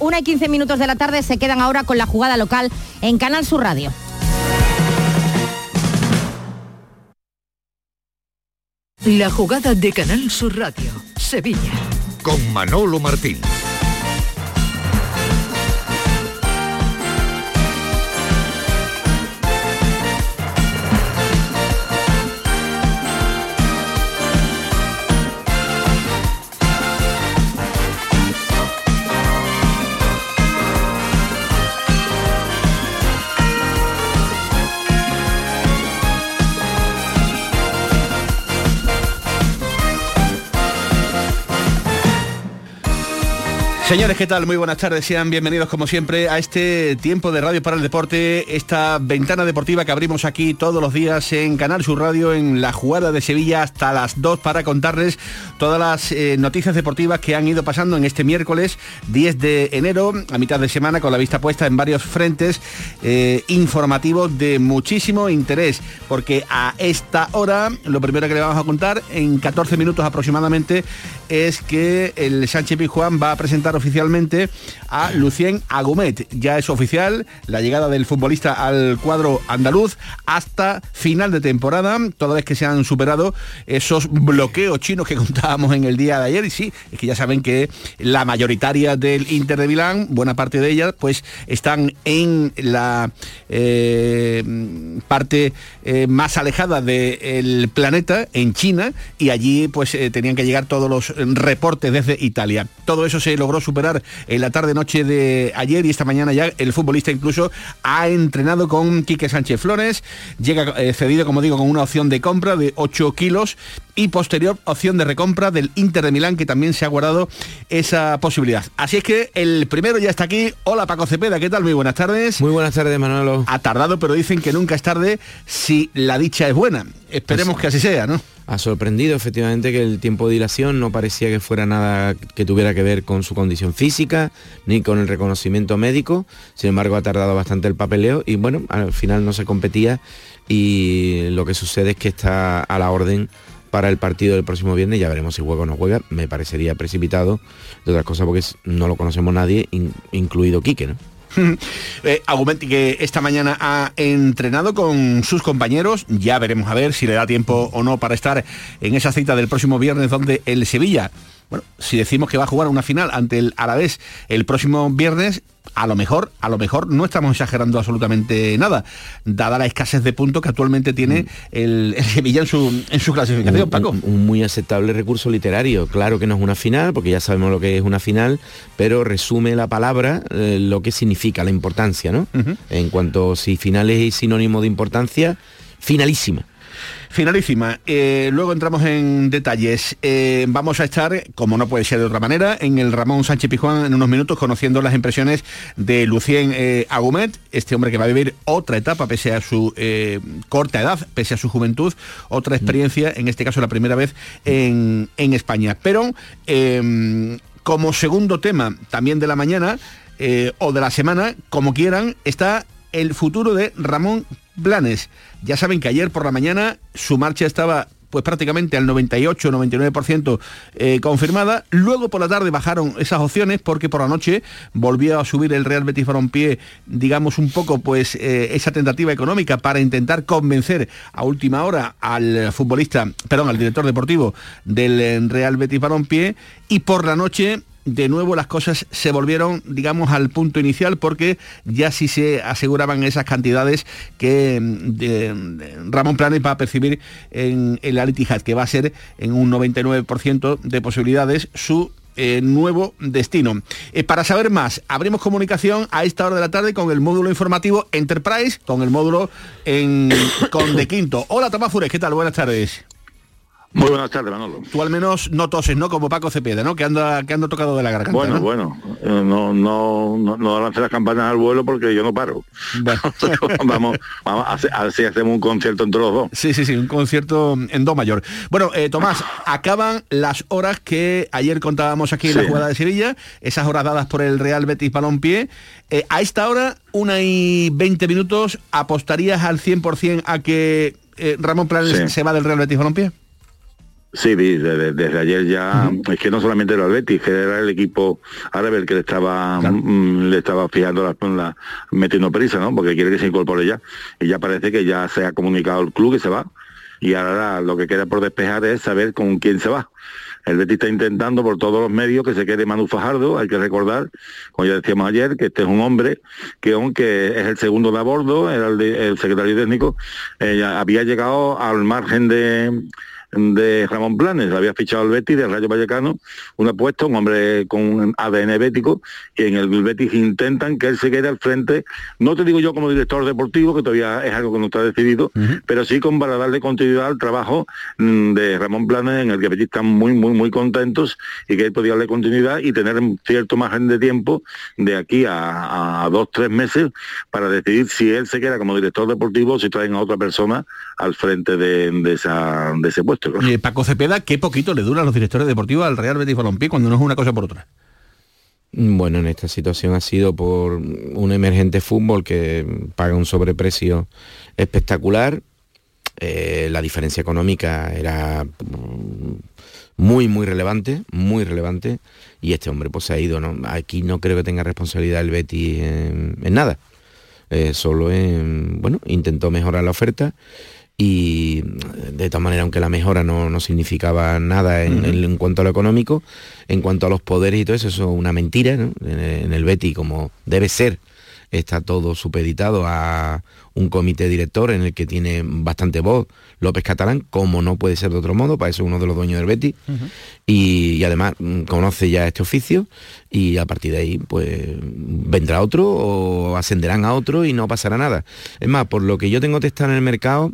Una y 15 minutos de la tarde se quedan ahora con la jugada local en Canal Sur Radio. La jugada de Canal Sur Radio, Sevilla. Con Manolo Martín. Señores, ¿qué tal? Muy buenas tardes. Sean bienvenidos como siempre a este tiempo de Radio para el Deporte, esta ventana deportiva que abrimos aquí todos los días en Canal Sur Radio, en la jugada de Sevilla hasta las 2 para contarles todas las eh, noticias deportivas que han ido pasando en este miércoles 10 de enero, a mitad de semana, con la vista puesta en varios frentes eh, informativos de muchísimo interés, porque a esta hora lo primero que le vamos a contar en 14 minutos aproximadamente es que el Sánchez Pizjuán va a presentar oficialmente a Lucien Agumet. Ya es oficial la llegada del futbolista al cuadro andaluz hasta final de temporada, toda vez que se han superado esos bloqueos chinos que contábamos en el día de ayer. Y sí, es que ya saben que la mayoritaria del Inter de Milán, buena parte de ellas, pues están en la eh, parte eh, más alejada del planeta, en China, y allí pues eh, tenían que llegar todos los reportes desde Italia. Todo eso se logró superar en la tarde-noche de ayer y esta mañana ya el futbolista incluso ha entrenado con Quique Sánchez Flores, llega eh, cedido, como digo, con una opción de compra de 8 kilos y posterior opción de recompra del Inter de Milán, que también se ha guardado esa posibilidad. Así es que el primero ya está aquí. Hola Paco Cepeda, ¿qué tal? Muy buenas tardes. Muy buenas tardes, Manolo. Ha tardado, pero dicen que nunca es tarde si la dicha es buena. Esperemos pues que así sea, ¿no? Ha sorprendido efectivamente que el tiempo de dilación no parecía que fuera nada que tuviera que ver con su condición física ni con el reconocimiento médico. Sin embargo, ha tardado bastante el papeleo y bueno, al final no se competía y lo que sucede es que está a la orden para el partido del próximo viernes, ya veremos si juega o no juega, me parecería precipitado, de otras cosas porque no lo conocemos nadie, incluido Quique, ¿no? eh, que esta mañana ha entrenado con sus compañeros. Ya veremos a ver si le da tiempo o no para estar en esa cita del próximo viernes donde el Sevilla, bueno, si decimos que va a jugar una final ante el Alavés el próximo viernes, a lo mejor, a lo mejor no estamos exagerando absolutamente nada, dada la escasez de puntos que actualmente tiene mm. el, Sevilla en su, en su clasificación, Paco. Un, muy aceptable recurso literario. Claro que no es una final, porque ya sabemos lo que es una final, pero resume la palabra eh, lo que significa, la importancia, ¿no? En cuanto si final es sinónimo de importancia, finalísima. Finalísima. Eh, luego entramos en detalles. Eh, vamos a estar, como no puede ser de otra manera, en el Ramón Sánchez Pijuán en unos minutos conociendo las impresiones de Lucien eh, Agumet, este hombre que va a vivir otra etapa pese a su corta edad, pese a su juventud, otra experiencia, en este caso la primera vez en, en España. Pero como segundo tema también de la mañana o de la semana, como quieran, está el futuro de Ramón Blanes. Ya saben que ayer por la mañana su marcha estaba pues prácticamente al 98-99% eh, confirmada. Luego por la tarde bajaron esas opciones porque por la noche volvió a subir el Real Betis Balompié, digamos un poco pues eh, esa tentativa económica para intentar convencer a última hora al futbolista, perdón, al director deportivo del eh, Real Betis Balompié y por la noche de nuevo las cosas se volvieron, digamos, al punto inicial porque ya sí se aseguraban esas cantidades que mm, Ramón Planes va a percibir en el Alitijat, que va a ser en un 99% de posibilidades su eh, nuevo destino. Eh, para saber más, abrimos comunicación a esta hora de la tarde con el módulo informativo Enterprise, con el módulo en, con de Quinto. Hola Tomás Fures, ¿qué tal? Buenas tardes. Muy buenas tardes, Manolo. Tú al menos no toses, ¿no? Como Paco Cepeda, ¿no? Que anda, que anda tocado de la garganta. Bueno, bueno, eh, no, no, no, no lance las campanas al vuelo porque yo no paro. Bueno. vamos, vamos a ver si hacemos un concierto entre los dos. Sí, sí, sí, un concierto en do mayor. Bueno, eh, Tomás, acaban las horas que ayer contábamos aquí en la jugada de Sevilla, esas horas dadas por el Real Betis Balompié. Eh, a esta hora, una y veinte minutos, ¿apostarías al 100% a que Ramón Planes se va del Real Betis Balompié? Sí, desde, desde ayer ya, es que no solamente era el Betis, que era el equipo árabe el que le estaba mm, le estaba fijando la, la, metiendo prisa, ¿no? Porque quiere que se incorpore ya. Y ya parece que ya se ha comunicado el club que se va. Y ahora lo que queda por despejar es saber con quién se va. El Betis está intentando por todos los medios que se quede Manu Fajardo. Hay que recordar, como ya decíamos ayer, que este es un hombre que aunque es el segundo de a bordo, era el, secretario técnico, eh, había llegado al margen de de Ramón Planes, había fichado el Betis del Rayo Vallecano, un apuesto, un hombre con ADN bético, y en el Betis intentan que él se quede al frente, no te digo yo como director deportivo, que todavía es algo que no está decidido, pero sí con para darle continuidad al trabajo mm, de Ramón Planes, en el que Betis están muy, muy, muy contentos y que él podía darle continuidad y tener cierto margen de tiempo de aquí a, dos, tres meses para decidir si él se queda como director deportivo o si traen a otra persona al frente de, esa, de ese puesto. Paco Cepeda, qué poquito le duran los directores deportivos al Real Betis Balompié cuando no es una cosa por otra. Bueno, en esta situación ha sido por un emergente fútbol que paga un sobreprecio espectacular. Eh, la diferencia económica era muy, muy relevante, muy relevante. Y este hombre pues se ha ido. ¿no? Aquí no creo que tenga responsabilidad el Betis en, nada. Eh, solo en, bueno, intentó mejorar la oferta y de todas maneras, aunque la mejora no, significaba nada en, cuanto a lo económico, en cuanto a los poderes y todo eso, eso es una mentira, en, el Betty, como debe ser, está todo supeditado a un comité director en el que tiene bastante voz López Catalán, como no puede ser de otro modo, para eso es uno de los dueños del Betty, y, además mm, conoce ya este oficio y a partir de ahí pues vendrá otro o ascenderán a otro y no pasará nada. Es más, por lo que yo tengo testado en el mercado,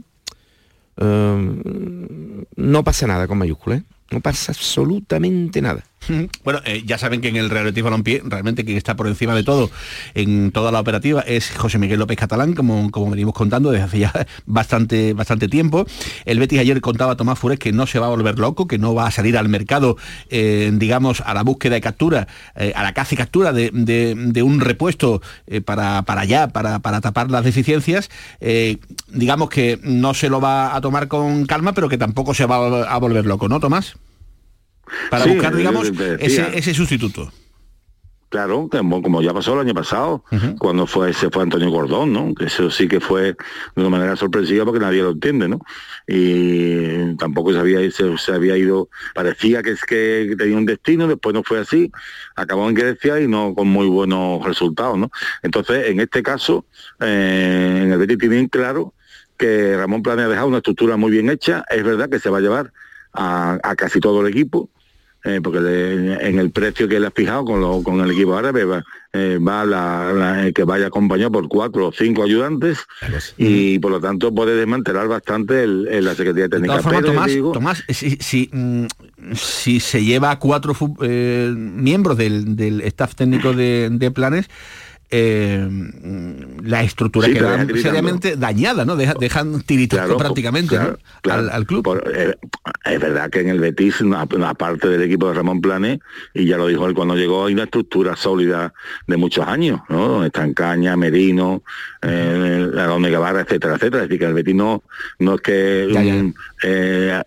Em, no pasa nada con mayúsculas, ¿eh? no pasa absolutamente nada. Bueno, eh, ya saben que en el Real Betis Balompié realmente quien está por encima de todo en toda la operativa es José Miguel López Catalán, como, como venimos contando desde hace ya bastante, bastante tiempo. El Betis ayer contaba a Tomás Fures que no se va a volver loco, que no va a salir al mercado, eh, digamos, a la búsqueda de captura, eh, a la caza y captura de, un repuesto para, para allá, para, para tapar las deficiencias. digamos que no se lo va a tomar con calma, pero que tampoco se va a volver loco, ¿no, Tomás? Para buscar, digamos, ese, sustituto. Claro, como ya pasó el año pasado, cuando fue se fue Antonio Gordón, ¿no? Que eso sí que fue de una manera sorpresiva porque nadie lo entiende, ¿no? Y tampoco se había, se, había ido, parecía que es que tenía un destino, después no fue así, acabó en Grecia y no con muy buenos resultados, ¿no? Entonces, en este caso, eh, en el Betis tienen claro que Ramón planea dejar una estructura muy bien hecha, es verdad que se va a llevar a casi todo el equipo, eh, porque en el precio que él ha fijado con, con el equipo árabe va, eh, va la, que vaya acompañado por cuatro o cinco ayudantes y por lo tanto puede desmantelar bastante la Secretaría Técnica. Tomás, si, mm, si, se lleva a cuatro eh, miembros del, staff técnico de planes, eh, la estructura queda seriamente dañada, ¿no? dejan tiritando prácticamente Al, club. Eh, es verdad que en el Betis, aparte del equipo de Ramón Plane, y ya lo dijo él cuando llegó, hay una estructura sólida de muchos años, ¿no? Están Caña, Merino, eh, la Omega Barra, etcétera, etcétera. Es decir, que el Betis no, no es que eh,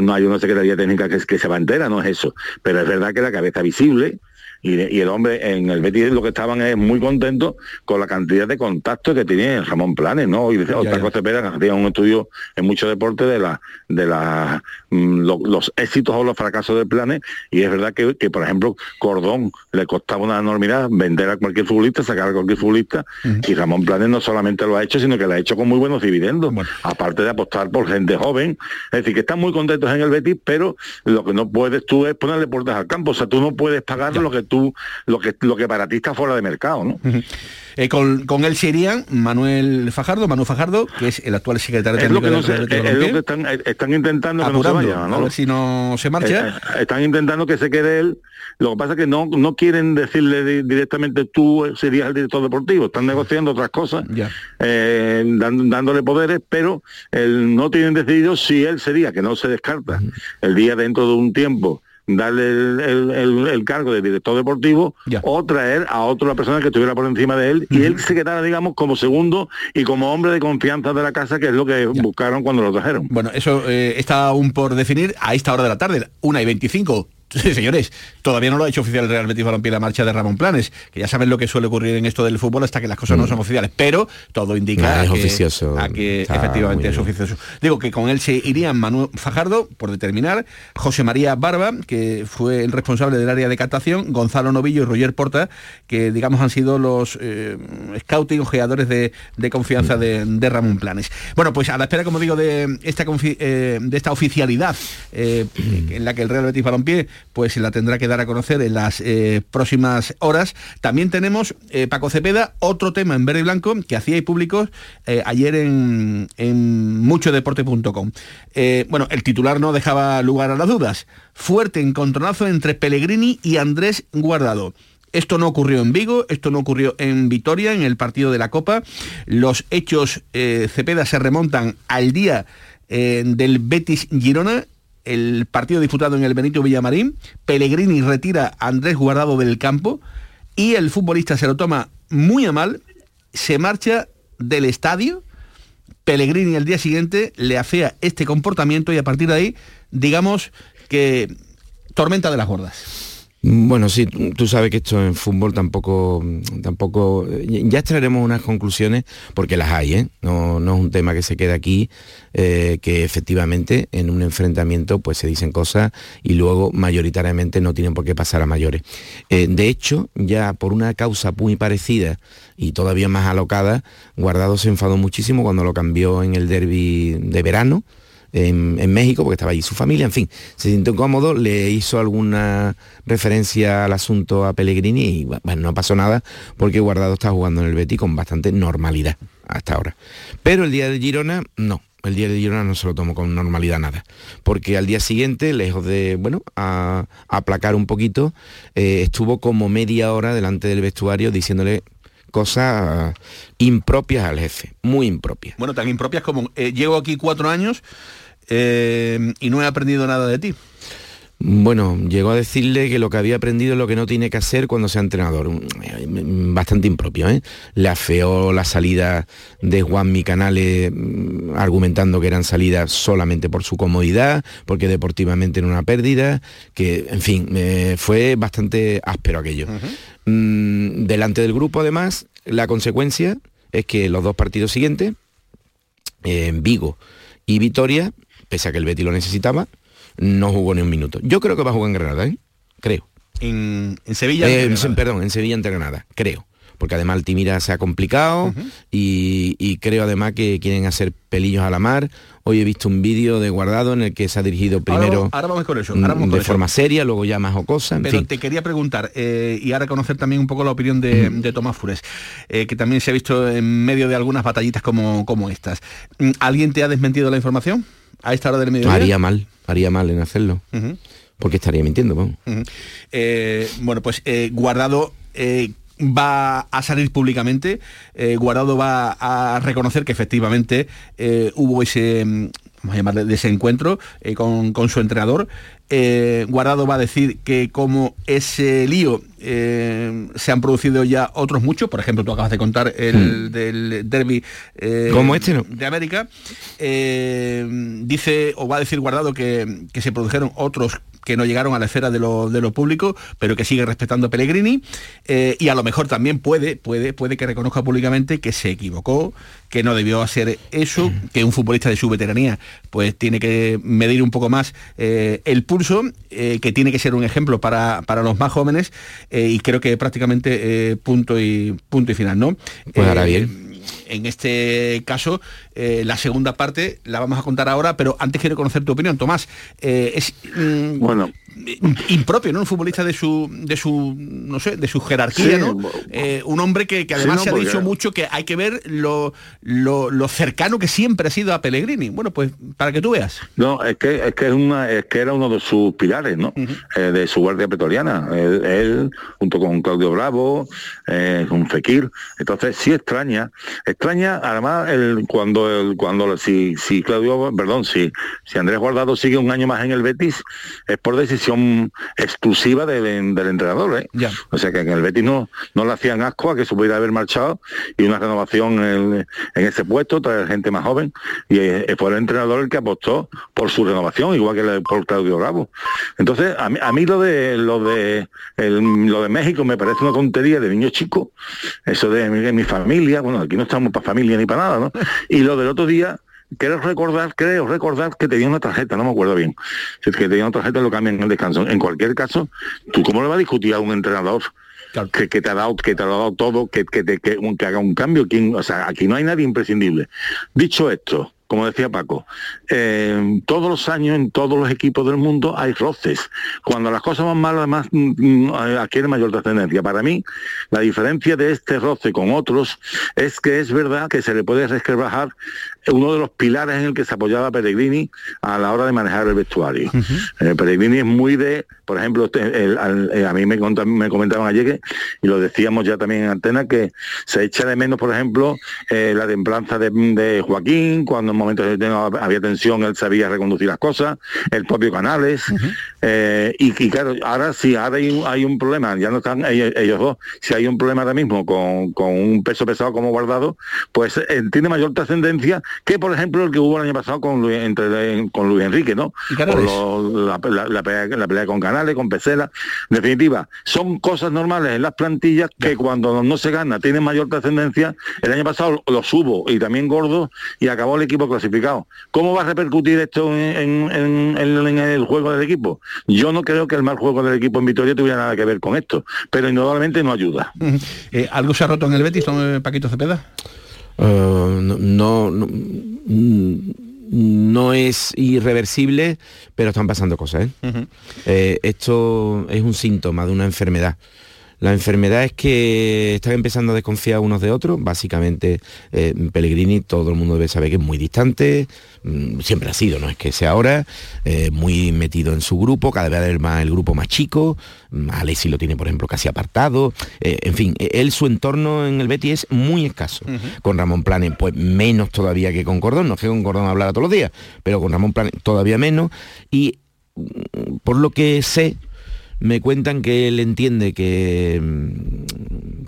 no hay una secretaría técnica que, que se va entera, no es eso. Pero es verdad que la cabeza visible y, el hombre en el Betis lo que estaban es muy contentos con la cantidad de contactos que tenía Ramón Planes, ¿no? Y dice otra cosa Cepeda, que un estudio en mucho deporte de la de la, mm, los éxitos o los fracasos de Planes, y es verdad que, por ejemplo, Cordón le costaba una enormidad vender a cualquier futbolista, sacar a cualquier futbolista, y Ramón Planes no solamente lo ha hecho, sino que lo ha hecho con muy buenos dividendos, aparte de apostar por gente joven. Es decir, que están muy contentos en el Betis, pero lo que no puedes tú es ponerle puertas al campo, o sea, tú no puedes pagar lo que lo que, lo que para ti está fuera de mercado, ¿no? Eh, con, con, él se irían Manuel Fajardo, Manu Fajardo, que es el actual secretario técnico es lo que, es lo que están, están intentando que no se vaya, ¿no? A ver si no se marcha. Eh, eh, están intentando que se quede él. Lo que pasa es que no, no quieren decirle directamente tú serías el director deportivo, están negociando otras cosas, dándole poderes, pero no tienen decidido si él sería, que no se descarta, el día dentro de un tiempo darle el, cargo de director deportivo o traer a otra persona que estuviera por encima de él y él se quedara, digamos, como segundo y como hombre de confianza de la casa, que es lo que buscaron cuando lo trajeron. Bueno, eso eh, está aún por definir a esta hora de la tarde, una y 25 Sí, señores, todavía no lo ha hecho oficial el Real Betis Balompié la marcha de Ramón Planes, que ya saben lo que suele ocurrir en esto del fútbol hasta que las cosas no mm. son oficiales, pero todo indica a, que, oficioso, que efectivamente es oficioso. Digo que con él se irían Manuel Fajardo, por determinar, José María Barba, que fue el responsable del área de captación, Gonzalo Novillo y Roger Porta, que digamos han sido los eh, scouting ojeadores de, confianza de, Ramón Planes. Bueno, pues a la espera, como digo, de esta, eh, de esta oficialidad eh, en la que el Real Betis Balompié pues la tendrá que dar a conocer en las eh, próximas horas. También tenemos eh, Paco Cepeda, otro tema en verde y blanco que hacía públicos eh, ayer en, en muchodeporte.com. bueno, el titular no dejaba lugar a las dudas. Fuerte encontronazo entre Pellegrini y Andrés Guardado. Esto no ocurrió en Vigo, esto no ocurrió en Vitoria, en el partido de la Copa. Los hechos Cepeda se remontan al día del Betis Girona el partido disputado en el Benito Villamarín, Pellegrini retira a Andrés Guardado del campo y el futbolista se lo toma muy a mal, se marcha del estadio, Pellegrini al día siguiente le afea este comportamiento y a partir de ahí, digamos que tormenta de las gordas. Bueno, sí, tú sabes que esto en fútbol tampoco, tampoco, ya extraeremos unas conclusiones porque las hay, ¿eh? no, es un tema que se quede aquí, eh, que efectivamente en un enfrentamiento pues se dicen cosas y luego mayoritariamente no tienen por qué pasar a mayores. Eh, de hecho, ya por una causa muy parecida y todavía más alocada, Guardado se enfadó muchísimo cuando lo cambió en el derby de verano, en, México, porque estaba allí su familia, en fin, se sintió incómodo, le hizo alguna referencia al asunto a Pellegrini y bueno, no pasó nada porque Guardado está jugando en el Betty con bastante normalidad hasta ahora. Pero el día de Girona, no. El día de Girona no se lo tomó con normalidad nada, porque al día siguiente, lejos de, bueno, a, aplacar un poquito, eh, estuvo como media hora delante del vestuario diciéndole cosas impropias al jefe, muy impropias. Bueno, tan impropias como eh, llevo aquí cuatro años eh, y no he aprendido nada de ti. Bueno, llegó a decirle que lo que había aprendido es lo que no tiene que hacer cuando sea entrenador. Mm, bastante impropio, ¿eh? Le afeó la salida de Juan Micanales mm, argumentando que eran salidas solamente por su comodidad, porque deportivamente era una pérdida, que, en fin, fue bastante áspero aquello. Mm, delante del grupo, además, la consecuencia es que los dos partidos siguientes, en Vigo y Vitoria, pese a que el Betty lo necesitaba, no jugó ni un minuto. Yo creo que va a jugar en Granada, ¿eh? Creo. En, Sevilla. Eh, perdón, en Sevilla ante Granada, creo. Porque además Altimira se ha complicado y, creo además que quieren hacer pelillos a la mar. Hoy he visto un vídeo de Guardado en el que se ha dirigido primero ahora, vamos con eso, mm, de forma seria, luego ya más jocosa. Pero te quería preguntar, eh, y ahora conocer también un poco la opinión de, Tomás Fures, que también se ha visto en medio de algunas batallitas como, como estas. Mm, ¿Alguien te ha desmentido la información? A esta hora del mediodía. Haría mal, haría mal en hacerlo. Porque estaría mintiendo. Eh, bueno, pues eh, Guardado eh, va a salir públicamente, Guardado va a reconocer que efectivamente hubo ese, mm, vamos a llamarle desencuentro con, con, su entrenador. Guardado va a decir que como ese lío eh, se han producido ya otros muchos, por ejemplo, tú acabas de contar el hmm. del derby eh, Como este, de América, eh, dice o va a decir Guardado que, que se produjeron otros que no llegaron a la esfera de lo, de lo público, pero que sigue respetando a Pellegrini, y a lo mejor también puede, puede, puede que reconozca públicamente que se equivocó, que no debió hacer eso, que un futbolista de su veteranía pues tiene que medir un poco más el pulso, que tiene que ser un ejemplo para, para los más jóvenes eh, y creo que prácticamente eh, punto y punto y final, ¿no? Pues ahora eh, bien. En este caso, la segunda parte la vamos a contar ahora, pero antes quiero conocer tu opinión, Tomás. es mm, bueno impropio, ¿no? Un futbolista de su, de su, no sé, de su jerarquía, ¿no? Eh, un hombre que, además se ha dicho mucho que hay que ver lo, lo, cercano que siempre ha sido a Pellegrini. Bueno, pues para que tú veas. No, es que es que es una, es que era uno de sus pilares, ¿no? Eh, de su guardia pretoriana. Él, junto con Claudio Bravo, eh, con Fekir. Entonces sí extraña, extraña, además el, cuando el, cuando si, si Claudio, perdón, si, si Andrés Guardado sigue un año más en el Betis, es por decisión exclusiva del, del entrenador, ¿eh? Ya. O sea que en el Betis no, no le hacían asco a que se pudiera haber marchado y una renovación en, en ese puesto, traer gente más joven, y eh, fue el entrenador el que apostó por su renovación, igual que por Claudio Bravo. Entonces, a mí, a mí lo de lo de el- lo de México me parece una tontería de niño chico, eso de mi, de mi familia, bueno, aquí no estamos para familia ni para nada, ¿no? Y lo del otro día, creo recordar, creo recordar que tenía una tarjeta, no me acuerdo bien. Si es que tenía una tarjeta lo cambian en el descanso. En cualquier caso, ¿tú cómo le vas a discutir a un entrenador? Claro. Que, que te ha dado que te ha dado todo que, que, te- que, un- que haga un cambio ¿Quién? o sea aquí no hay nadie imprescindible dicho esto como decía Paco, eh, todos los años en todos los equipos del mundo hay roces. Cuando las cosas van mal, además mm, mm, adquiere mayor trascendencia. Para mí, la diferencia de este roce con otros es que es verdad que se le puede resquebrajar uno de los pilares en el que se apoyaba Pellegrini a la hora de manejar el vestuario. Eh, Pellegrini es muy de, por ejemplo, este, el- eh, a mí me, conta- me comentaban ayer que, y lo decíamos ya también en antena, que se echa de menos, por ejemplo, eh, la templanza de, de Joaquín, cuando en momentos había tensión, él sabía reconducir las cosas, el propio Canales, eh, y, y claro, ahora sí, ahora hay, un- hay un problema, ya no están ellos, ellos dos, si hay un problema ahora mismo con, con un peso pesado como guardado, pues tiene mayor trascendencia que, por ejemplo, el que hubo el año pasado con Luis, entre, con Luis Enrique, ¿no? La, la- la pelea, la pelea con Canales, con Pesela. En definitiva, son cosas normales en las plantillas que cuando no se gana tienen mayor trascendencia. El año pasado los hubo y también gordos y acabó el equipo clasificado. ¿Cómo va a repercutir esto en, en- en- en el juego del equipo? Yo no creo que el mal juego del equipo en Vitoria tuviera nada que ver con esto, pero indudablemente no ayuda. Eh, ¿Algo se ha roto en el Betis, eh, Paquito Cepeda? Eh, no, no, es irreversible, pero están pasando cosas. ¿eh? Eh, esto es un síntoma de una enfermedad. La enfermedad es que están empezando a desconfiar unos de otros. Básicamente, eh, Pellegrini, todo el mundo debe saber que es muy distante, mm, siempre ha sido, no es que sea ahora, eh, muy metido en su grupo, cada vez es más el grupo más chico. Mm, Alessi lo tiene, por ejemplo, casi apartado. Eh, en fin, él, su entorno en el Betis es muy escaso. Con Ramón Planes, pues menos todavía que con Cordón. No es que con Cordón hablara todos los días, pero con Ramón Planes todavía menos. Y mm, por lo que sé, me cuentan que él entiende que,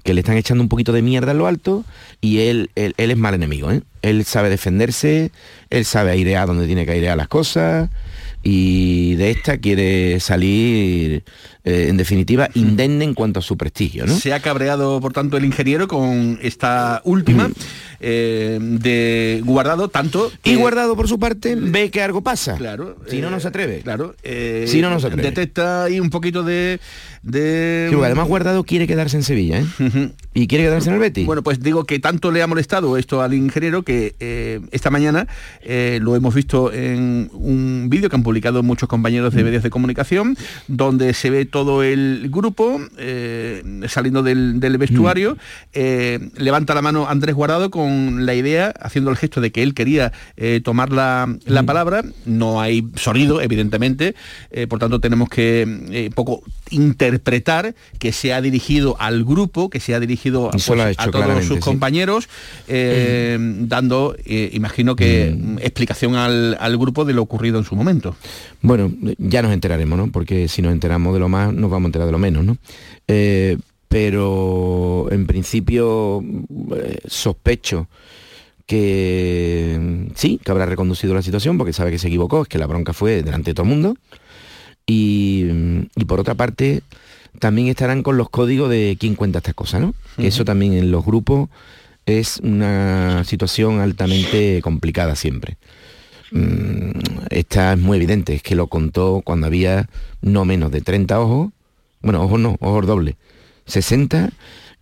que le están echando un poquito de mierda en lo alto y él, él, él es mal enemigo. ¿eh? Él sabe defenderse, él sabe airear donde tiene que airear las cosas y de esta quiere salir, eh, en definitiva, indemne en cuanto a su prestigio. ¿no? Se ha cabreado, por tanto, el ingeniero con esta última eh, de guardado, tanto... Y Guardado, por su parte, ve que algo pasa. Claro. Si no, eh, no se atreve. Claro. eh, Si no, no se atreve. Detecta ahí un poquito de... de Sí, además Guardado quiere quedarse en Sevilla, ¿eh? Y quiere quedarse en el Betis. Bueno, pues digo que tanto le ha molestado esto al ingeniero que eh, esta mañana eh, lo hemos visto en un vídeo que han publicado muchos compañeros de medios de comunicación, donde se ve todo el grupo eh, saliendo del, del vestuario, eh, levanta la mano Andrés Guardado con la idea, haciendo el gesto de que él quería eh, tomar la, la palabra, no hay sonido, evidentemente, por tanto tenemos que poco interpretar que se ha dirigido al grupo, que se ha dirigido a, ha pues, hecho a todos sus sí. compañeros, eh, dando, imagino que Mm. explicación al, al grupo de lo ocurrido en su momento. Bueno, ya nos enteraremos, ¿no? Porque si nos enteramos de lo más, nos vamos a enterar de lo menos, ¿no? Eh, pero en principio eh, sospecho que mm, sí, que habrá reconducido la situación porque sabe que se equivocó, es que la bronca fue delante de todo el mundo. Y, mm, y por otra parte, también estarán con los códigos de quién cuenta estas cosas, ¿no? Que eso también en los grupos es una situación altamente complicada siempre. Mm, esta es muy evidente, es que lo contó cuando había no menos de 30 ojos, bueno, ojos no, ojos dobles, 60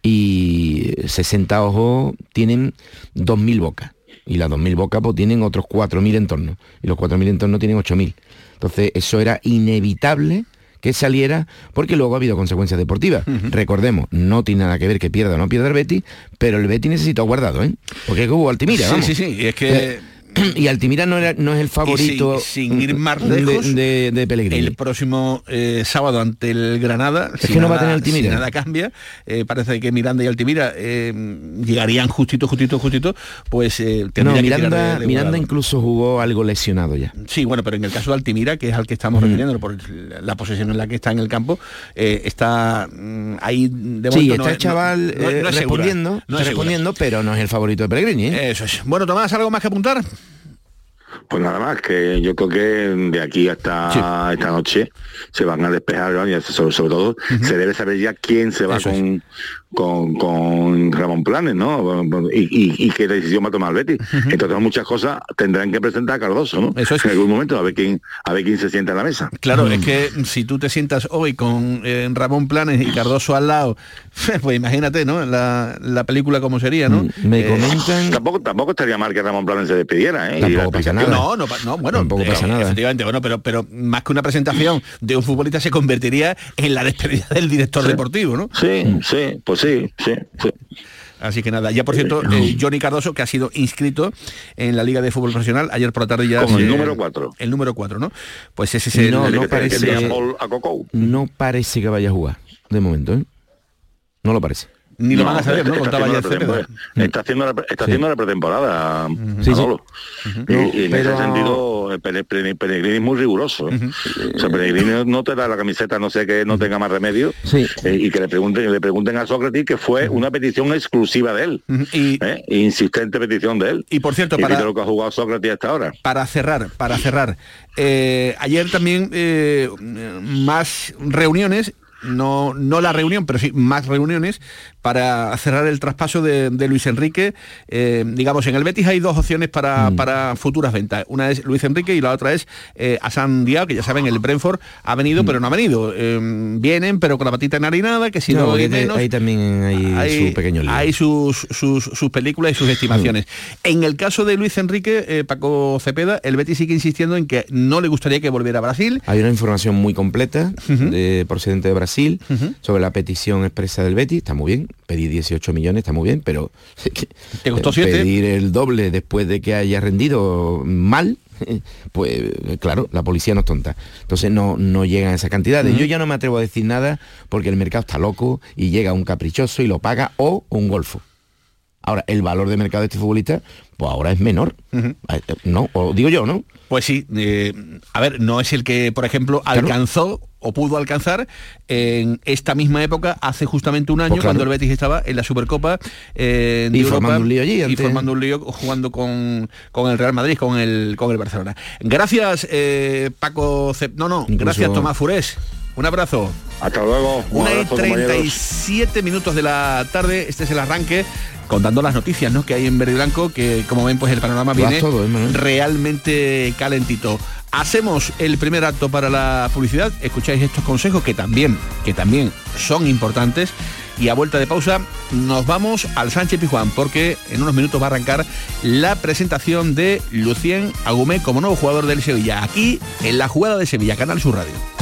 y 60 ojos tienen 2.000 bocas y las 2.000 bocas pues tienen otros 4.000 entornos y los 4.000 entornos tienen 8.000. Entonces eso era inevitable que saliera porque luego ha habido consecuencias deportivas. Recordemos, no tiene nada que ver que pierda o no pierda el Betis, pero el Betis necesita guardado, ¿eh? Porque es que hubo Altimira, sí, vamos. sí, sí, y es que... Eh, y Altimira no, era, no es el favorito sin, sin ir más lejos, de, de Pellegrini. el próximo eh, sábado ante el Granada. Es que no va a tener Altimira. si nada cambia, eh, parece que Miranda y Altimira eh, llegarían justito, justito, justito, pues no, tendría que Miranda, de- Miranda incluso jugó algo lesionado ya. Sí, bueno, pero en el caso de Altimira, que es al que estamos refiriendo por la posesión en la que está en el campo, está mm, ahí de Sí, está no el chaval no- respondiendo, respondiendo, pero no es el favorito de Pellegrini. Eso es. Bueno, Tomás, ¿algo más que apuntar? Pues nada más, que yo creo que de aquí hasta esta noche se van a despejar, ¿no? y sobre, sobre todo se debe saber ya quién se va Eso es. Con, con, Ramón Planes, ¿no? Y, y- y qué decisión va a tomar el Betis. Entonces muchas cosas tendrán que presentar a Cardoso, ¿no? Eso es. En algún momento, a ver quién, a ver quién se sienta en la mesa. Claro, es que si tú te sientas hoy con eh, Ramón Planes y Cardoso al lado, pues imagínate, ¿no? La, la película como sería, ¿no? Mm, Me Eh, comentan... Tampoco, tampoco estaría mal que Ramón Planes se despidiera, ¿eh? Tampoco pasa nada. No, no, no, bueno, Tampoco pasa nada. Efectivamente, bueno, pero, pero más que una presentación de un futbolista se convertiría en la despedida del director deportivo, ¿no? Sí, sí, pues sí, sí, sí. Así que nada, ya por cierto, eh, Johnny Cardoso, que ha sido inscrito en la Liga de Fútbol Profesional, ayer por la tarde ya... Como el número cuatro. El número 4, ¿no? Pues ese es el... No, El no que- que parece- Paul a Cocou. No parece que vaya a jugar, de momento, ¿eh? No lo parece. Ni lo No, van a saber, ¿no? está Contaba haciendo la. Está haciendo la, está haciendo la pretemporada, Sí. Y- en ese sentido, Pellegrini es muy riguroso. ¿eh? O sea, Pellegrini no te da la camiseta, no sé que no tenga más remedio. Eh, y que le pregunten, le pregunten a Sócrates que fue una petición exclusiva de él. Y, ¿eh? Insistente petición de él. y por cierto, para, lo que ha jugado Sócrates hasta ahora. para cerrar, para cerrar, eh, ayer también eh, más reuniones, no, no la reunión, pero sí más reuniones para cerrar el traspaso de, de Luis Enrique. Eh, digamos, en el Betis hay dos opciones para, Mm. para futuras ventas. Una es Luis Enrique y la otra es eh, Asan Diao, que ya saben, el Brentford ha venido, pero no ha venido. Eh, vienen, pero con la patita enharinada, que si Mm. No, no, porque hay te- menos. ahí también hay, su pequeño lío. hay sus, sus, sus películas y sus estimaciones. En el caso de Luis Enrique, eh, Paco Cepeda, el Betis sigue insistiendo en que no le gustaría que volviera a Brasil. Hay una información muy completa de procedente de Brasil sobre la petición expresa del Betis, está muy bien, pedir 18 millones está muy bien, pero Te costó siete. pedir el doble después de que haya rendido mal, pues claro, la policía no es tonta. Entonces no, no llegan a esa cantidad. Yo ya no me atrevo a decir nada porque el mercado está loco y llega un caprichoso y lo paga o un golfo. Ahora, el valor de mercado de este futbolista, pues ahora es menor. Eh, No, o digo yo, ¿no? Pues sí, eh, a ver, no es el que, por ejemplo, Claro. alcanzó o pudo alcanzar en esta misma época, hace justamente un año, Pues claro. cuando el Betis estaba en la Supercopa eh, de Y Europa, formando un lío allí y formando un lío jugando con, con el Real Madrid, con el, con el Barcelona. Gracias, eh, Paco Cep- No, no, Incluso- gracias, Tomás Furés. Un abrazo. Hasta luego. Un Una y abrazo, compañeros. 37 minutos de la tarde, este es el arranque, contando las noticias ¿no? que hay en verde y blanco, que como ven, pues el panorama viene todo, ¿eh, realmente calentito. Hacemos el primer acto para la publicidad, escucháis estos consejos que también, que también son importantes. Y a vuelta de pausa nos vamos al Sánchez Pijuán porque en unos minutos va a arrancar la presentación de Lucien Agumé como nuevo jugador del Sevilla, aquí en la jugada de Sevilla, Canal Sur Radio.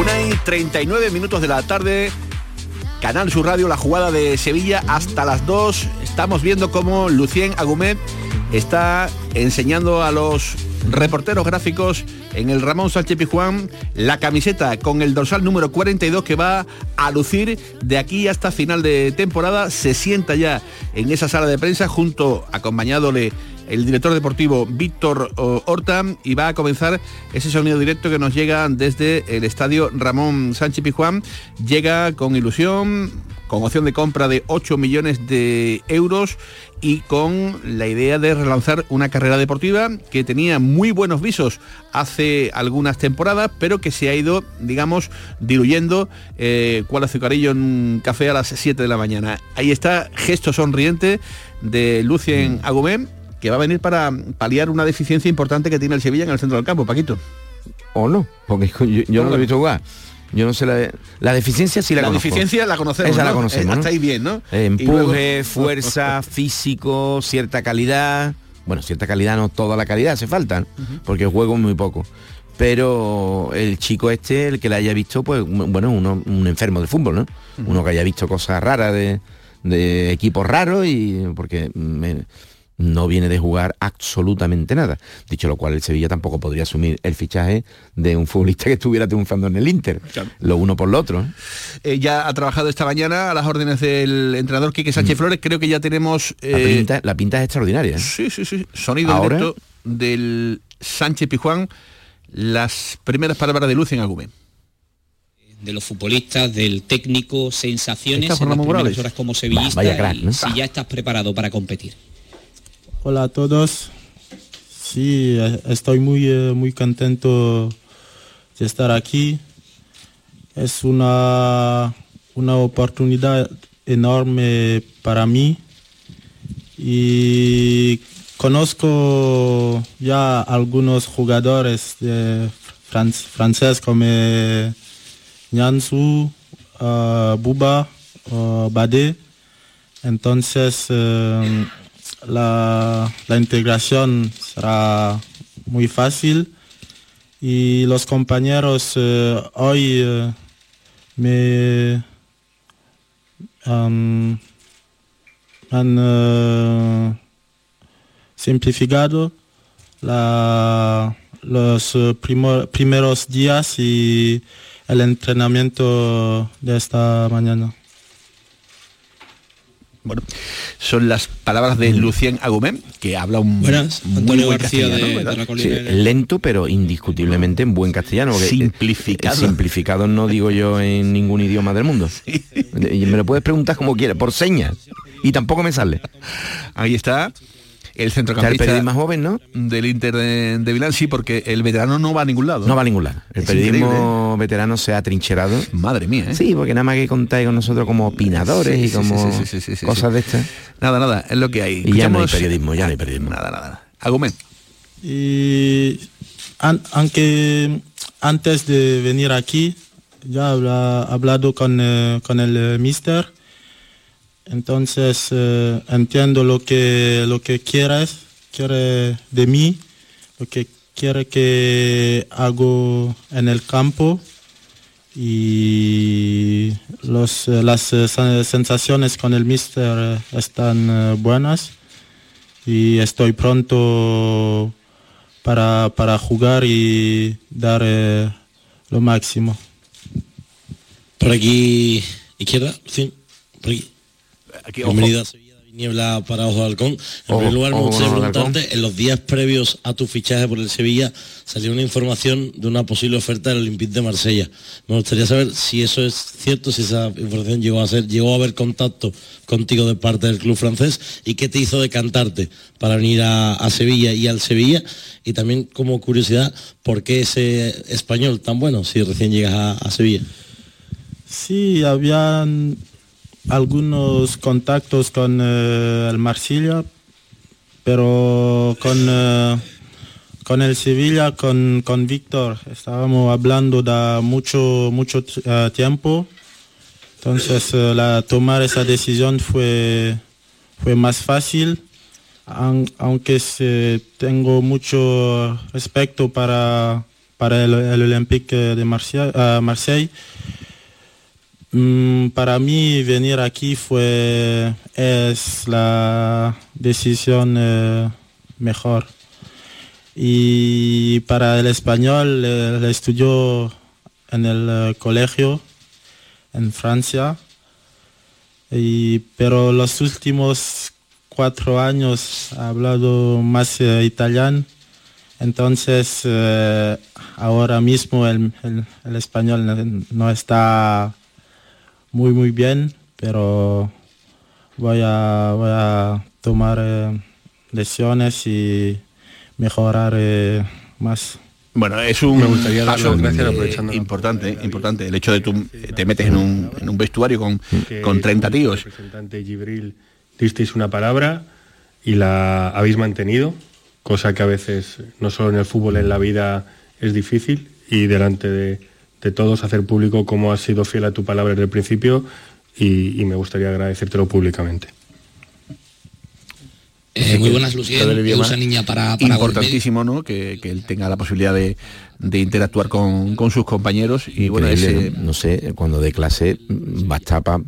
Una y 39 minutos de la tarde, Canal Sur Radio, la jugada de Sevilla hasta las 2. Estamos viendo cómo Lucien Agumet está enseñando a los reporteros gráficos en el Ramón Sánchez Pijuán, la camiseta con el dorsal número 42 que va a lucir de aquí hasta final de temporada. Se sienta ya en esa sala de prensa junto, acompañándole el director deportivo Víctor Horta y va a comenzar ese sonido directo que nos llega desde el estadio Ramón Sánchez Pijuán. Llega con ilusión, con opción de compra de 8 millones de euros y con la idea de relanzar una carrera deportiva que tenía muy buenos visos hace algunas temporadas, pero que se ha ido, digamos, diluyendo eh, cual azucarillo en café a las 7 de la mañana. Ahí está, gesto sonriente de Lucien Agumé que va a venir para paliar una deficiencia importante que tiene el Sevilla en el centro del campo, Paquito. O no, porque yo, no lo he visto jugar. Yo no sé la, la deficiencia sí la, la deficiencia la conocemos. Esa la conocemos. Eh, ahí bien, ¿no? Empuje, fuerza, físico, cierta calidad. Bueno, cierta calidad no toda la calidad hace falta, porque juego muy poco. Pero el chico este, el que la haya visto, pues bueno, uno, un enfermo de fútbol, ¿no? Uno que haya visto cosas raras de, de equipos raros y porque me, no viene de jugar absolutamente nada. Dicho lo cual, el Sevilla tampoco podría asumir el fichaje de un futbolista que estuviera triunfando en el Inter. Lo uno por lo otro. ¿eh? ya ha trabajado esta mañana a las órdenes del entrenador Quique Sánchez mm. Flores. Creo que ya tenemos... Eh, la, pinta, es extraordinaria. ¿eh? Sí, sí, sí. Sonido directo del Sánchez Pijuán. Las primeras palabras de luz en Agumé de los futbolistas, del técnico, sensaciones en las primeras horas como sevillista si ya estás preparado para competir. Hola a todos. Sí, eh, estoy muy, eh, muy contento de estar aquí. Es una, una oportunidad enorme para mí y conozco ya algunos jugadores de francés como Nyansu, uh, Buba, uh, Bade. Entonces, la, integración será muy fácil y los compañeros eh, hoy eh, me han eh, simplificado los primeros días y el entrenamiento de esta mañana. Bueno, son las palabras de Lucien Agumén, que habla un muy buen lento, pero indiscutiblemente en buen castellano. simplificado. simplificado no digo yo en ningún idioma del mundo. Y me lo puedes preguntar como quieras, por señas. Y tampoco me sale. Ahí está el centrocampista el más joven, ¿no? Del Inter de, de, Milán, sí, porque el veterano no va a ningún lado. No va a ningún lado. El periodismo veterano se ha trincherado. Madre mía, ¿eh? Sí, porque nada más que contáis con nosotros como opinadores y como cosas de estas. Nada, nada, es lo que hay. Y ya no hay periodismo, ya no hay periodismo. Nada, nada. Argumento. Y aunque antes de venir aquí, ya he hablado con, eh, con el mister entonces eh, entiendo lo que, lo que quieres, quiere de mí, lo que quiere que hago en el campo y los, eh, las eh, sensaciones con el mister están buenas y estoy pronto para, para jugar y dar lo máximo. Por aquí, izquierda, sí, por aquí. Bienvenido a Sevilla Niebla para Ojo de Halcón. En primer lugar, me gustaría preguntarte, en los días previos a tu fichaje por el Sevilla salió una información de una posible oferta del Olympique de Marsella. Me gustaría saber si eso es cierto, si esa información llegó a ser, llegó a haber contacto contigo de parte del club francés y qué te hizo decantarte para venir a, Sevilla y al Sevilla. Y también como curiosidad, ¿por qué ese español tan bueno si recién llegas a, a Sevilla? Sí, habían algunos contactos con eh, el Marsella, pero con, eh, con el Sevilla, con, con Víctor, estábamos hablando de mucho, mucho eh, tiempo. Entonces, la, tomar esa decisión fue, fue más fácil, aunque tengo mucho respeto para, para el, el Olympique de Marseille Mm, para mí venir aquí fue es la decisión eh, mejor. Y para el español eh, estudió en el eh, colegio en Francia. Y, pero los últimos cuatro años ha hablado más italiano. Entonces, ahora mismo el, español no está muy, muy bien, pero voy a, voy a tomar lesiones y mejorar eh, más. Bueno, es un paso importante, importante. El hecho de tú te metes en un, en un vestuario con, con 30 tíos. representante Gibril disteis una palabra y la habéis mantenido, cosa que a veces, no solo en el fútbol, en la vida es difícil y delante de, de todos hacer público cómo has sido fiel a tu palabra desde el principio y, y me gustaría agradecértelo públicamente. Eh, muy buenas, Lucía. Usa niña para, para Importantísimo, ¿no? Que, que, él tenga la posibilidad de, de interactuar con, con, sus compañeros y bueno, ese... no sé, cuando de clase basta para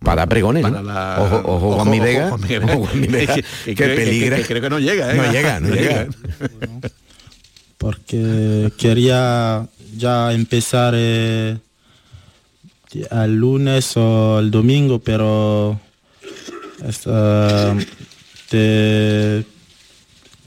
pa pregones, ¿no? la... Ojo, ojo, Juan mi Vega, que, peligra. creo que no llega, ¿eh? No llega, no, llega. porque quería ya empezar eh, el lunes o el domingo, pero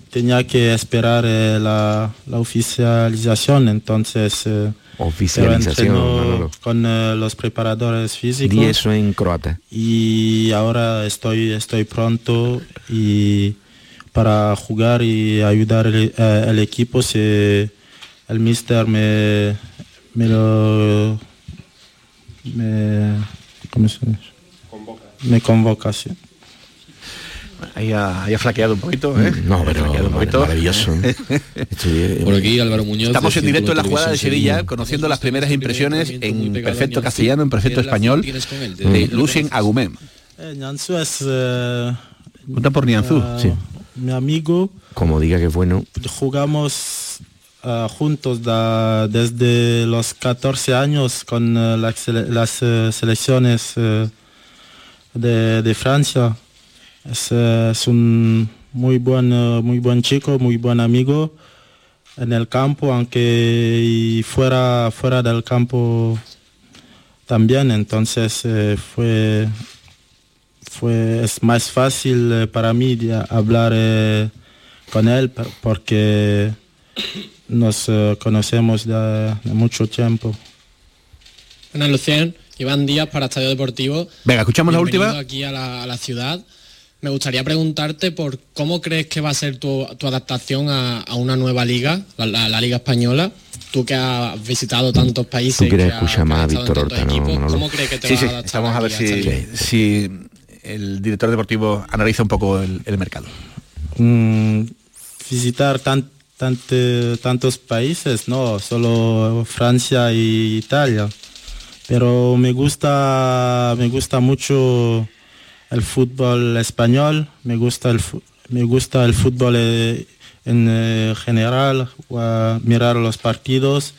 tenía que esperar eh, la, oficialización, entonces eh, oficialización con eh, los preparadores físicos. Y eso en croata. Y ahora estoy, estoy pronto y para jugar y ayudar el, equipo si el mister me, me lo me, Convoca. me convoca sí. Ahí ha, flaqueado un poquito, ¿eh? No, pero maravilloso. Por aquí Álvaro Muñoz. Estamos en directo en la jugada de Sevilla, conociendo las primeras impresiones en perfecto castellano, en perfecto español, de Lucien Agumem. Eh, es... Eh, por Nianzú. sí. Mi amigo. Como diga que es bueno. Jugamos juntos desde los 14 años con las, selecciones de, Francia. Es, un muy buen, muy buen chico, muy buen amigo en el campo, aunque fuera, fuera del campo también. Entonces eh, fue, fue, es más fácil eh, para mí hablar eh, con él porque nos conocemos de, mucho tiempo. Bueno, Lucien, Iván Díaz para Estadio Deportivo. Venga, escuchamos la última. Aquí a la, a la ciudad me gustaría preguntarte por cómo crees que va a ser tu, adaptación a, una nueva liga, la, Liga Española. Tú que has visitado tantos países. Tú quieres escuchar más a Víctor Horta, ¿Cómo crees que te va a adaptar? Vamos a ver si, el director deportivo analiza un poco el, mercado. Mm, visitar tan, tantos países, no, solo Francia y Italia. Pero me gusta, me gusta mucho el fútbol español, me gusta el, me gusta el fútbol eh, en eh, general, mirar los partidos.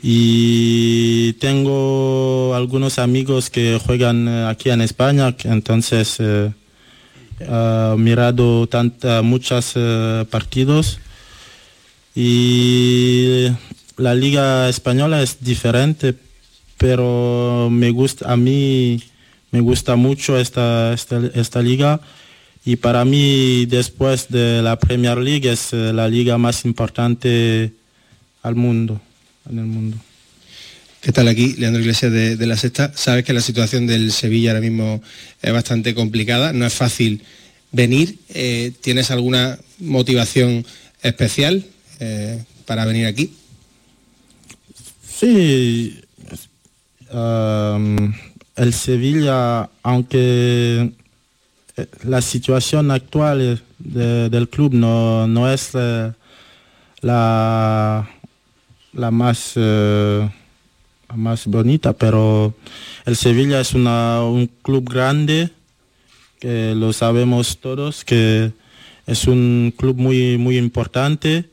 Y tengo algunos amigos que juegan eh, aquí en España, entonces he mirado tanta, muchos partidos y la liga española es diferente, pero me gusta a mí me gusta mucho esta, esta, liga y para mí después de la Premier League es eh, la liga más importante al mundo, en el mundo. ¿Qué tal aquí? Leandro Iglesias de, La Sexta. Sabes que la situación del Sevilla ahora mismo es bastante complicada, no es fácil venir. Eh, ¿Tienes alguna motivación especial eh, para venir aquí? Sí, el Sevilla, aunque eh, la situación actual del club no, es eh, la, la, más, más bonita, pero el Sevilla es un club grande, que lo sabemos todos, que es un club muy, muy importante,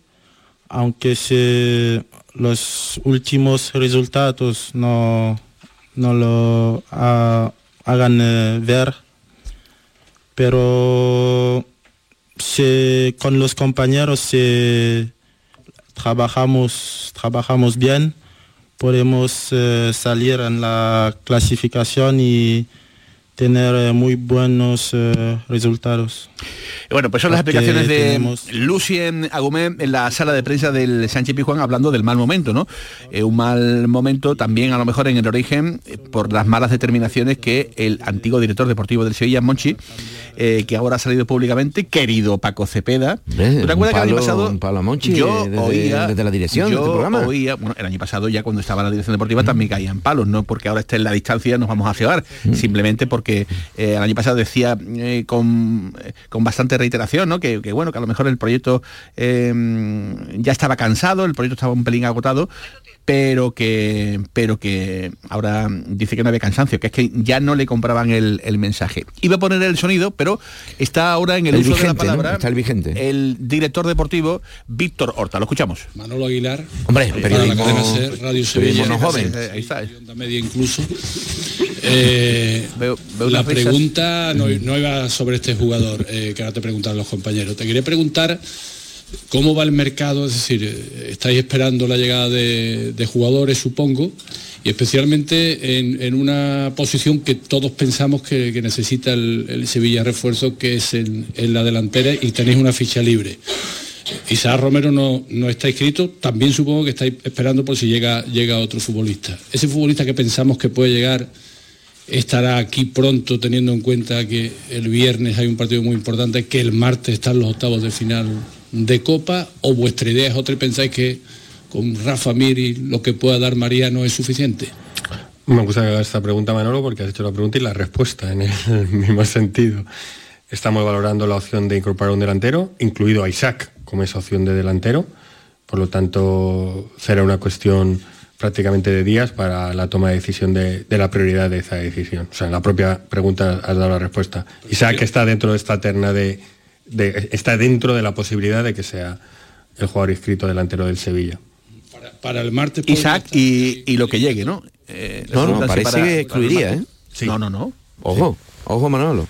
aunque los últimos resultados no no lo hagan eh, ver, pero con los compañeros se, trabajamos, trabajamos bien, podemos eh, salir en la clasificación y tener eh, muy buenos eh, resultados. Bueno, pues son las explicaciones de Lucien Agumé en la sala de prensa del Sánchez Pijuán hablando del mal momento, ¿no? Eh, un mal momento también a lo mejor en el origen por las malas determinaciones que el antiguo director deportivo del Sevilla, Monchi, que ahora ha salido públicamente, querido Paco Cepeda. ¿Tú te acuerdas que el año pasado Pablo Monchi, yo desde, oía, desde la dirección yo programa? Oía, bueno, el año pasado ya cuando estaba en la dirección deportiva también caían palos, no porque ahora esté en la distancia nos vamos a cebar, simplemente porque el año pasado decía con, con bastante reiteración, ¿no? Que, bueno, que a lo mejor el proyecto em, ya estaba cansado, el proyecto estaba un pelín agotado, pero que, pero que ahora dice que no había cansancio, que es que ya no le compraban el, mensaje. Iba a poner el sonido, pero está ahora en el, uso de la palabra está el vigente. El director deportivo Víctor Horta. Lo escuchamos. Manolo Aguilar. Hombre, periodismo, Radio Sevilla, no joven. Ahí está. media incluso. Eh, la pregunta no, iba sobre este jugador eh, que ahora te preguntan los compañeros. Te quería preguntar cómo va el mercado, es decir, eh, estáis esperando la llegada de, jugadores, supongo, y especialmente en, una posición que todos pensamos que, necesita el, Sevilla refuerzo, que es en, la delantera, y tenéis una ficha libre. Isaac Romero no, no, está inscrito, también supongo que estáis esperando por si llega, llega otro futbolista. Ese futbolista que pensamos que puede llegar estará aquí pronto teniendo en cuenta que el viernes hay un partido muy importante, que el martes están los octavos de final de Copa, o vuestra idea es otra y pensáis que con Rafa Miri lo que pueda dar Mariano es suficiente. Me gusta esta pregunta, Manolo, porque has hecho la pregunta y la respuesta en el mismo sentido. Estamos valorando la opción de incorporar un delantero, incluido a Isaac como esa opción de delantero. Por lo tanto, será una cuestión prácticamente de días para la toma de decisión de, la prioridad de esa decisión. O sea, en la propia pregunta has dado la respuesta. Isaac está dentro de esta terna de, está dentro de la posibilidad de que sea el jugador inscrito delantero del Sevilla. Para, el martes. Isaac y, lo que llegue, ¿no? Eh, no, no, parece que excluiría, ¿eh? No, no, no. Ojo, ojo Manolo.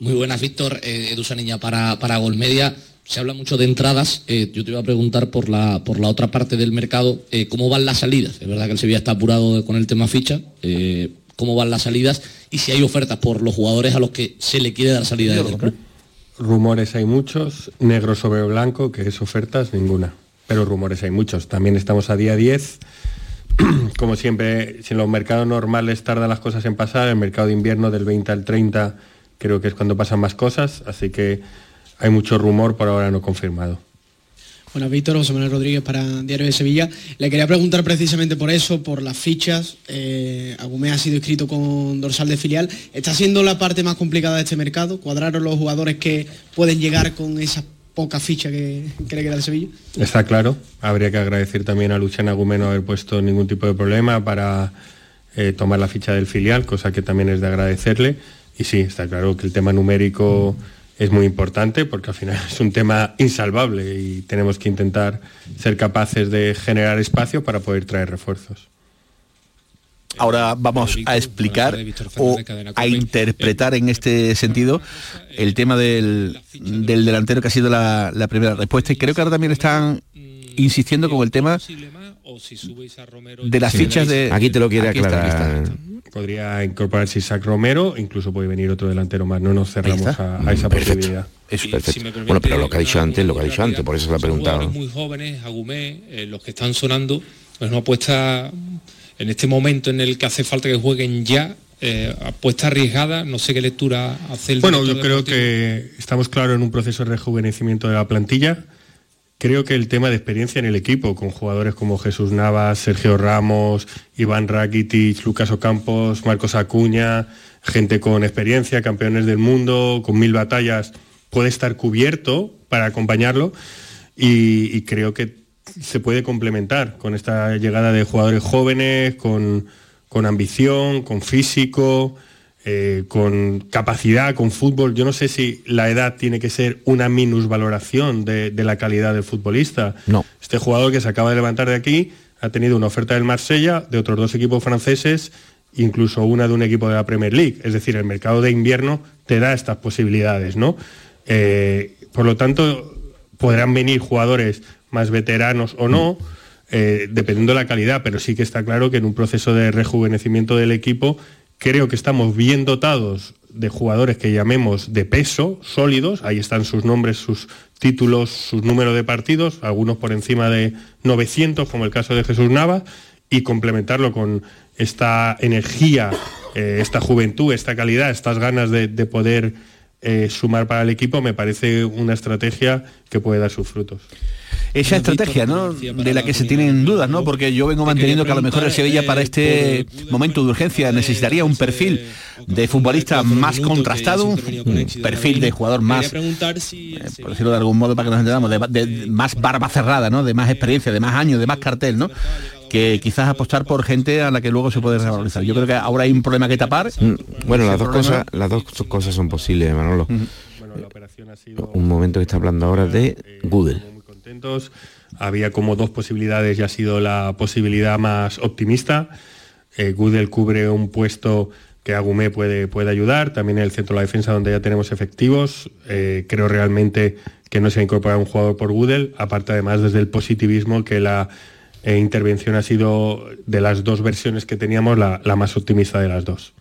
Muy buenas, Víctor. Eh, Edusa Niña para, para Golmedia se habla mucho de entradas. Eh, yo te iba a preguntar por la, por la otra parte del mercado, eh, ¿cómo van las salidas? Es verdad que el Sevilla está apurado con el tema ficha. Eh, ¿Cómo van las salidas? Y si hay ofertas por los jugadores a los que se le quiere dar salida del club. Rumores hay muchos, negro sobre blanco, que es ofertas, ninguna. Pero rumores hay muchos. También estamos a día 10. Como siempre, si en los mercados normales tardan las cosas en pasar, el mercado de invierno del 20 al 30 creo que es cuando pasan más cosas. Así que hay mucho rumor por ahora no confirmado. Bueno, Víctor, José Manuel Rodríguez para Diario de Sevilla. Le quería preguntar precisamente por eso, por las fichas. Eh, Agumé ha sido inscrito con dorsal de filial. ¿Está siendo la parte más complicada de este mercado? ¿Cuadraron los jugadores que pueden llegar con esa poca ficha que, le queda al Sevilla? Está claro. Habría que agradecer también a Luciano Agumé no haber puesto ningún tipo de problema para eh, tomar la ficha del filial, cosa que también es de agradecerle. Y sí, está claro que el tema numérico es muy importante porque al final es un tema insalvable y tenemos que intentar ser capaces de generar espacio para poder traer refuerzos. Ahora vamos a explicar o a interpretar en este sentido el tema del, delantero que ha sido la, primera respuesta y creo que ahora también están insistiendo con el tema de las fichas de... Aquí te lo quiere aclarar. Podría incorporarse Isaac Romero, incluso puede venir otro delantero más, no nos cerramos a, esa posibilidad. Es perfecto. bueno, pero lo que ha dicho antes, lo que ha dicho antes, por eso se lo ha preguntado. muy jóvenes, Agumé, eh, los que están sonando, pues una apuesta en este momento en el que hace falta que jueguen ya, eh, apuesta arriesgada, no sé qué lectura hace el Bueno, yo creo que estamos claros en un proceso de rejuvenecimiento de la plantilla Creo que el tema de experiencia en el equipo, con jugadores como Jesús Navas, Sergio Ramos, Iván Rakitic, Lucas Ocampos, Marcos Acuña, gente con experiencia, campeones del mundo, con mil batallas, puede estar cubierto para acompañarlo y, creo que se puede complementar con esta llegada de jugadores jóvenes, con, con ambición, con físico, eh, con capacidad, con fútbol. Yo no sé si la edad tiene que ser una minusvaloración de, de la calidad del futbolista. No. Este jugador que se acaba de levantar de aquí ha tenido una oferta del Marsella, de otros dos equipos franceses, incluso una de un equipo de la Premier League. Es decir, el mercado de invierno te da estas posibilidades, ¿no? Eh, por lo tanto, podrán venir jugadores más veteranos o no, eh, dependiendo de la calidad, pero sí que está claro que en un proceso de rejuvenecimiento del equipo creo que estamos bien dotados de jugadores que llamemos de peso, sólidos, ahí están sus nombres, sus títulos, sus números de partidos, algunos por encima de 900, como el caso de Jesús Nava, y complementarlo con esta energía, eh, esta juventud, esta calidad, estas ganas de, poder eh, sumar para el equipo, me parece una estrategia que puede dar sus frutos esa estrategia, ¿no? De la que se tienen dudas, ¿no? Porque yo vengo manteniendo que a lo mejor el Sevilla para este momento de urgencia necesitaría un perfil de futbolista más contrastado, un perfil de jugador más, eh, por decirlo de algún modo para que nos entendamos, de, más barba cerrada, ¿no? De más experiencia, de más años, de más cartel, ¿no? Que quizás apostar por gente a la que luego se puede revalorizar. Yo creo que ahora hay un problema que tapar. Mm, bueno, las dos cosas, las dos cosas son posibles, Manolo. Un momento que está hablando ahora de Google había como dos posibilidades y ha sido la posibilidad más optimista. Eh, Gudel cubre un puesto que Agumé puede, puede ayudar, también en el centro de la defensa donde ya tenemos efectivos. Eh, creo realmente que no se ha incorporado un jugador por Gudel, aparte además desde el positivismo que la eh, intervención ha sido de las dos versiones que teníamos la más optimista de las dos.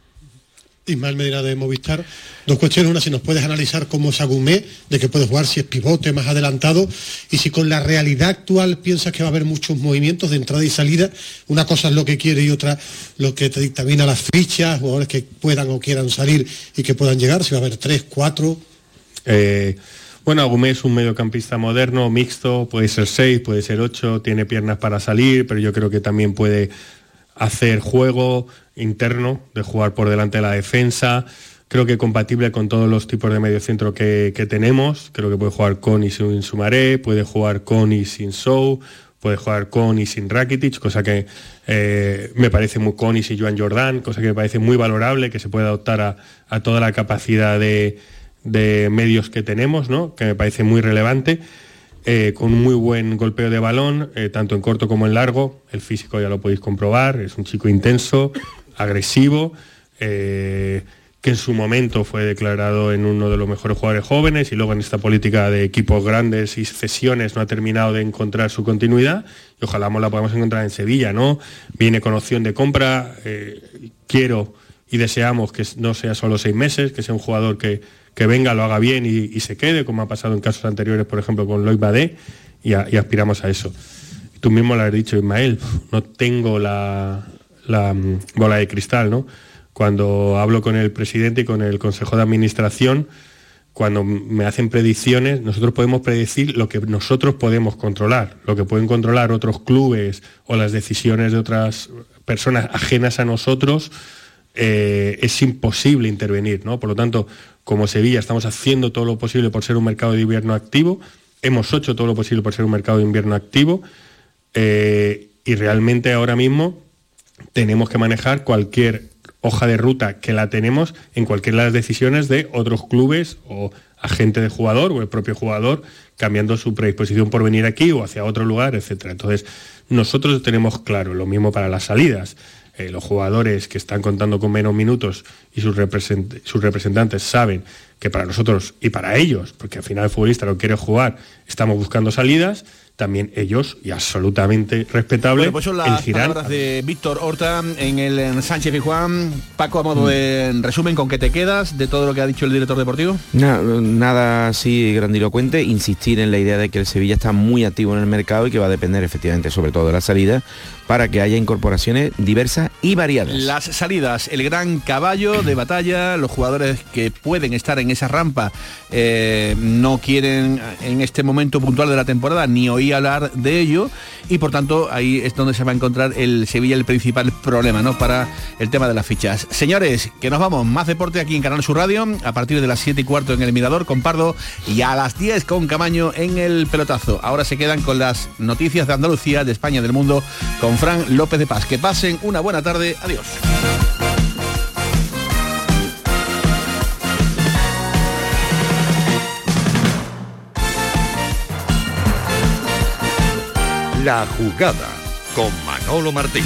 Ismael Medina de Movistar. Dos cuestiones, una, si nos puedes analizar cómo es Agumé, de que puede jugar, si es pivote, más adelantado, y si con la realidad actual piensas que va a haber muchos movimientos de entrada y salida, una cosa es lo que quiere y otra lo que te dictamina las fichas, jugadores que puedan o quieran salir y que puedan llegar, si va a haber tres, cuatro. Eh, bueno, Agumé es un mediocampista moderno, mixto, puede ser seis, puede ser ocho, tiene piernas para salir, pero yo creo que también puede hacer juego, interno, de jugar por delante de la defensa. Creo que compatible con todos los tipos de medio centro que, tenemos. Creo que puede jugar con y sin Sumaré, puede jugar con y sin Sou, puede jugar con y sin Rakitic, cosa que eh, me parece muy con y sin Joan Jordan, cosa que me parece muy valorable, que se puede adoptar a, toda la capacidad de, de, medios que tenemos, que me parece muy relevante. Eh, con un muy buen golpeo de balón, eh, tanto en corto como en largo. El físico ya lo podéis comprobar, es un chico intenso, agresivo, eh, que en su momento fue declarado en uno de los mejores jugadores jóvenes y luego en esta política de equipos grandes y cesiones no ha terminado de encontrar su continuidad y ojalá la podamos encontrar en Sevilla, ¿no? Viene con opción de compra, quiero y deseamos que no sea solo seis meses, que sea un jugador que, venga, lo haga bien y, se quede, como ha pasado en casos anteriores, por ejemplo, con Loic Badé, y, aspiramos a eso. Tú mismo lo has dicho, Ismael, no tengo la, la mm, bola de cristal, ¿no? Cuando hablo con el presidente y con el consejo de administración, cuando me hacen predicciones, nosotros podemos predecir lo que nosotros podemos controlar, lo que pueden controlar otros clubes o las decisiones de otras personas ajenas a nosotros, eh, es imposible intervenir, ¿no? Por lo tanto, como Sevilla estamos haciendo todo lo posible por ser un mercado de invierno activo, hemos hecho todo lo posible por ser un mercado de invierno activo eh, y realmente ahora mismo tenemos que manejar cualquier hoja de ruta que la tenemos en cualquiera de las decisiones de otros clubes o agente de jugador o el propio jugador cambiando su predisposición por venir aquí o hacia otro lugar, etc. Entonces, nosotros tenemos claro, lo mismo para las salidas. Eh, los jugadores que están contando con menos minutos y sus, sus representantes saben que para nosotros y para ellos, porque al final el futbolista lo quiere jugar, estamos buscando salidas también ellos, y absolutamente respetable, bueno, pues son las palabras de Víctor Horta en el Sánchez y Juan. Paco, a modo mm. de resumen, ¿con qué te quedas de todo lo que ha dicho el director deportivo? nada así grandilocuente, insistir en la idea de que el Sevilla está muy activo en el mercado y que va a depender efectivamente sobre todo de la salida para que haya incorporaciones diversas y variadas. Las salidas, el gran caballo de batalla, los jugadores que pueden estar en esa rampa eh, no quieren en este momento puntual de la temporada ni oír hablar de ello y por tanto ahí es donde se va a encontrar el Sevilla el principal problema ¿no? para el tema de las fichas. Señores, que nos vamos, más deporte aquí en Canal Sur Radio, a partir de las 7 y cuarto en el Mirador con Pardo y a las 10 con Camaño en el pelotazo. Ahora se quedan con las noticias de Andalucía, de España, del mundo, Fran López de Paz. Que pasen una buena tarde. Adiós. La jugada con Manolo Martín.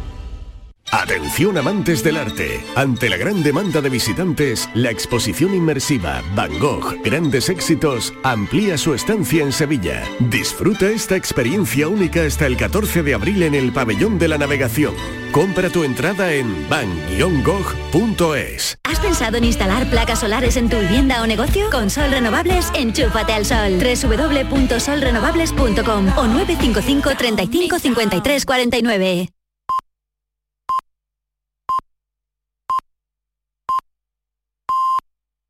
Atención amantes del arte. Ante la gran demanda de visitantes, la exposición inmersiva Van Gogh Grandes Éxitos amplía su estancia en Sevilla. Disfruta esta experiencia única hasta el 14 de abril en el Pabellón de la Navegación. Compra tu entrada en van-gogh.es. ¿Has pensado en instalar placas solares en tu vivienda o negocio? Con Sol Renovables, enchúfate al sol. www.solrenovables.com o 955 35 53 49.